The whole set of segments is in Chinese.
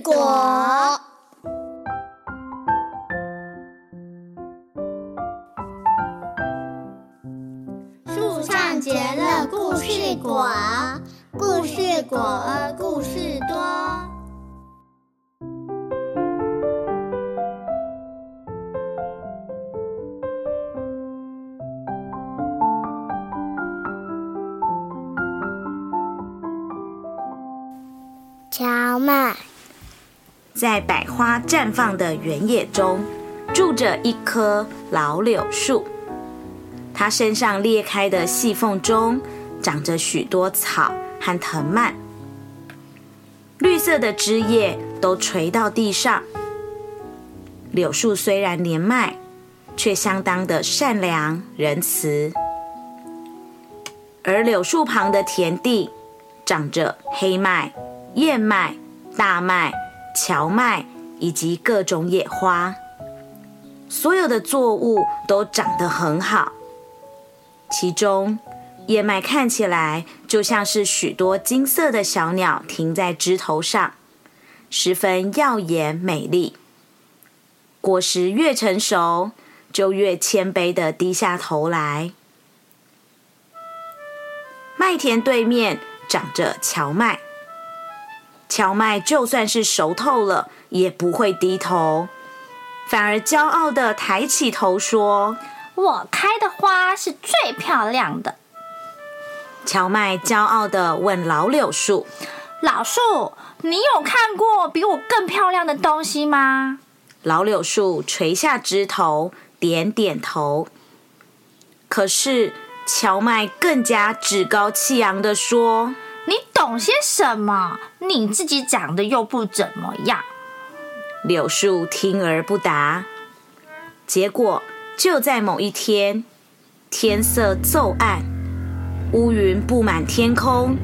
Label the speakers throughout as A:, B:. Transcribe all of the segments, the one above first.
A: 果。树上结了故事果，故事果，故事多。
B: 荞麦，
C: 在百花绽放的原野中，住着一棵老柳树。它身上裂开的细缝中，长着许多草和藤蔓，绿色的枝叶都垂到地上。柳树虽然年迈，却相当的善良仁慈。而柳树旁的田地，长着黑麦。燕麦、大麦、荞麦以及各种野花，所有的作物都长得很好。其中，燕麦看起来就像是许多金色的小鸟停在枝头上，十分耀眼美丽。果实越成熟，就越谦卑的低下头来。麦田对面长着荞麦。荞麦就算是熟透了，也不会低头，反而骄傲的抬起头说：“
D: 我开的花是最漂亮的。”
C: 荞麦骄傲的问老柳树：“
D: 老树，你有看过比我更漂亮的东西吗？”
C: 老柳树垂下枝头，点点头。可是荞麦更加趾高气扬的说。
D: 你懂些什么？你自己长得又不怎么样。
C: 柳树听而不答。结果就在某一天，天色骤暗，乌云布满天空，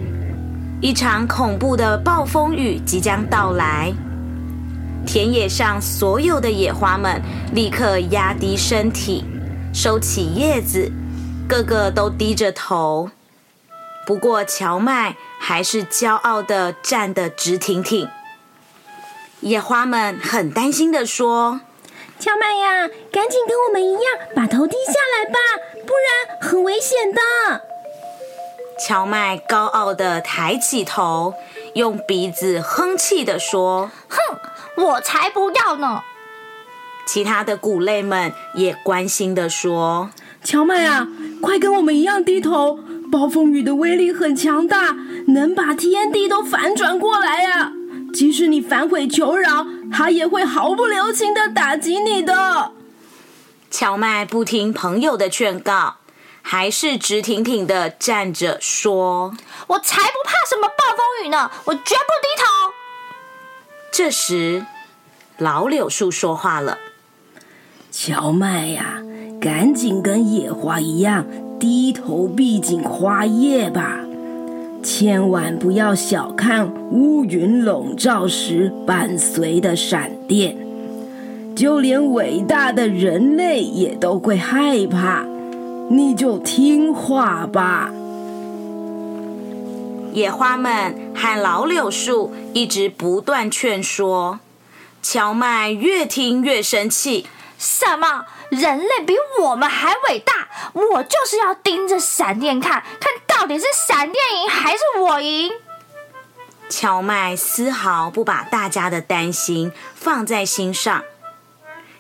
C: 一场恐怖的暴风雨即将到来。田野上所有的野花们立刻压低身体，收起叶子，个个都低着头。不过荞麦。还是骄傲的站得直挺挺。野花们很担心的说：“
E: 荞麦呀，赶紧跟我们一样，把头低下来吧，不然很危险的。”
C: 荞麦高傲的抬起头，用鼻子哼气的说：“
D: 哼，我才不要呢！”
C: 其他的谷类们也关心的说：“
E: 荞麦啊，快跟我们一样低头。”暴风雨的威力很强大，能把天地都反转过来呀！即使你反悔求饶，他也会毫不留情的打击你的。
C: 荞麦不听朋友的劝告，还是直挺挺的站着说：“
D: 我才不怕什么暴风雨呢，我绝不低头。”
C: 这时，老柳树说话了：“
E: 荞麦呀，赶紧跟野花一样。”低头闭紧花叶吧，千万不要小看乌云笼罩时伴随的闪电，就连伟大的人类也都会害怕。你就听话吧。
C: 野花们和老柳树一直不断劝说，荞麦越听越生气。
D: 什么？人类比我们还伟大？我就是要盯着闪电看，看到底是闪电赢还是我赢。
C: 荞麦丝毫不把大家的担心放在心上，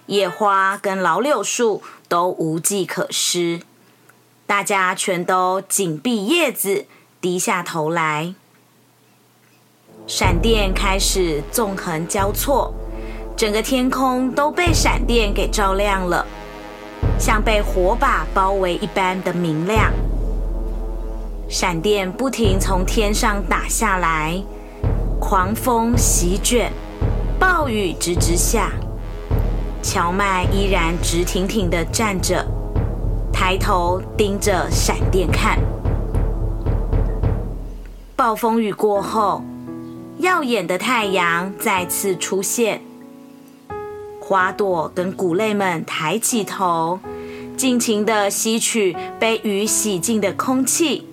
C: 野花跟老柳树都无计可施，大家全都紧闭叶子，低下头来。闪电开始纵横交错。整个天空都被闪电给照亮了，像被火把包围一般的明亮。闪电不停从天上打下来，狂风席卷，暴雨直直下。荞麦依然直挺挺的站着，抬头盯着闪电看。暴风雨过后，耀眼的太阳再次出现。花朵跟谷类们抬起头，尽情的吸取被雨洗净的空气。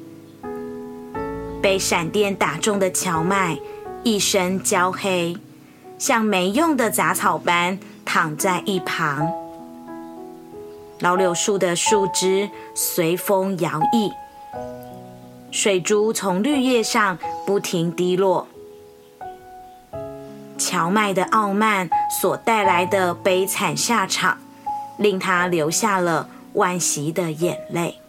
C: 被闪电打中的荞麦一身焦黑，像没用的杂草般躺在一旁。老柳树的树枝随风摇曳，水珠从绿叶上不停滴落。荞麦的傲慢所带来的悲惨下场，令他流下了惋惜的眼泪。